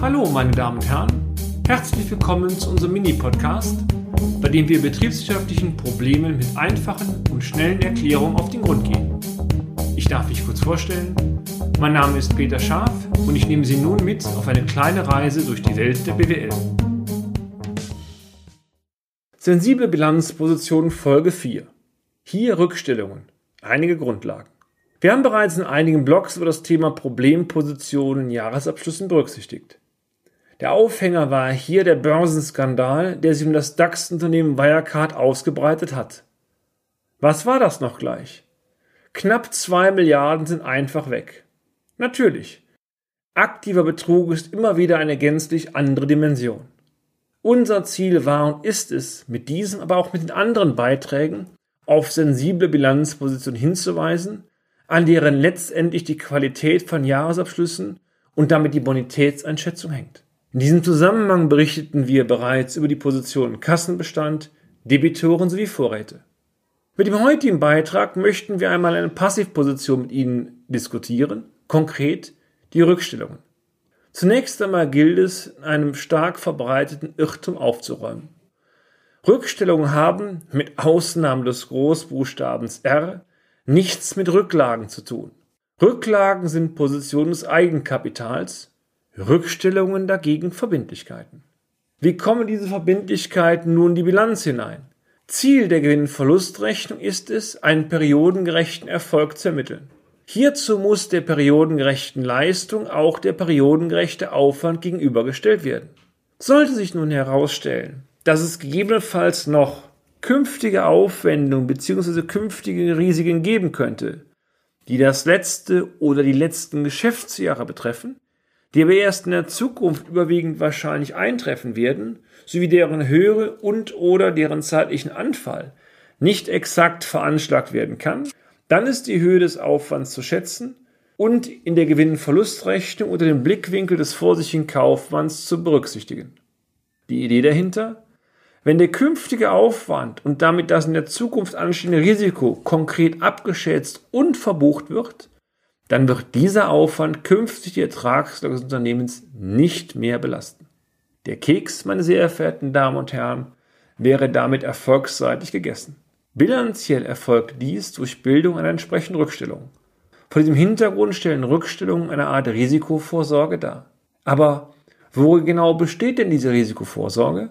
Hallo, meine Damen und Herren. Herzlich willkommen zu unserem Mini-Podcast, bei dem wir betriebswirtschaftlichen Problemen mit einfachen und schnellen Erklärungen auf den Grund gehen. Ich darf mich kurz vorstellen. Mein Name ist Peter Scharf und ich nehme Sie nun mit auf eine kleine Reise durch die Welt der BWL. Sensible Bilanzposition Folge 4. Hier Rückstellungen. Einige Grundlagen. Wir haben bereits in einigen Blogs über das Thema Problempositionen in Jahresabschlüssen berücksichtigt. Der Aufhänger war hier der Börsenskandal, der sich um das DAX-Unternehmen Wirecard ausgebreitet hat. Was war das noch gleich? Knapp zwei Milliarden sind einfach weg. Natürlich. Aktiver Betrug ist immer wieder eine gänzlich andere Dimension. Unser Ziel war und ist es, mit diesem, aber auch mit den anderen Beiträgen auf sensible Bilanzpositionen hinzuweisen, an deren letztendlich die Qualität von Jahresabschlüssen und damit die Bonitätseinschätzung hängt. In diesem Zusammenhang berichteten wir bereits über die Positionen Kassenbestand, Debitoren sowie Vorräte. Mit dem heutigen Beitrag möchten wir einmal eine Passivposition mit Ihnen diskutieren, konkret die Rückstellungen. Zunächst einmal gilt es, einem stark verbreiteten Irrtum aufzuräumen. Rückstellungen haben, mit Ausnahme des Großbuchstabens R, nichts mit Rücklagen zu tun. Rücklagen sind Positionen des Eigenkapitals, Rückstellungen dagegen Verbindlichkeiten. Wie kommen diese Verbindlichkeiten nun in die Bilanz hinein? Ziel der Gewinn-Verlustrechnung ist es, einen periodengerechten Erfolg zu ermitteln. Hierzu muss der periodengerechten Leistung auch der periodengerechte Aufwand gegenübergestellt werden. Sollte sich nun herausstellen, dass es gegebenenfalls noch künftige Aufwendungen bzw. künftige Risiken geben könnte, die das letzte oder die letzten Geschäftsjahre betreffen, die aber erst in der Zukunft überwiegend wahrscheinlich eintreffen werden, sowie deren Höhe und oder deren zeitlichen Anfall nicht exakt veranschlagt werden kann, dann ist die Höhe des Aufwands zu schätzen und in der Gewinn-Verlustrechnung unter dem Blickwinkel des vorsichtigen Kaufmanns zu berücksichtigen. Die Idee dahinter? Wenn der künftige Aufwand und damit das in der Zukunft anstehende Risiko konkret abgeschätzt und verbucht wird, dann wird dieser Aufwand künftig die Ertragslage des Unternehmens nicht mehr belasten. Der Keks, meine sehr verehrten Damen und Herren, wäre damit erfolgsseitig gegessen. Bilanziell erfolgt dies durch Bildung einer entsprechenden Rückstellung. Vor diesem Hintergrund stellen Rückstellungen eine Art Risikovorsorge dar. Aber wo genau besteht denn diese Risikovorsorge?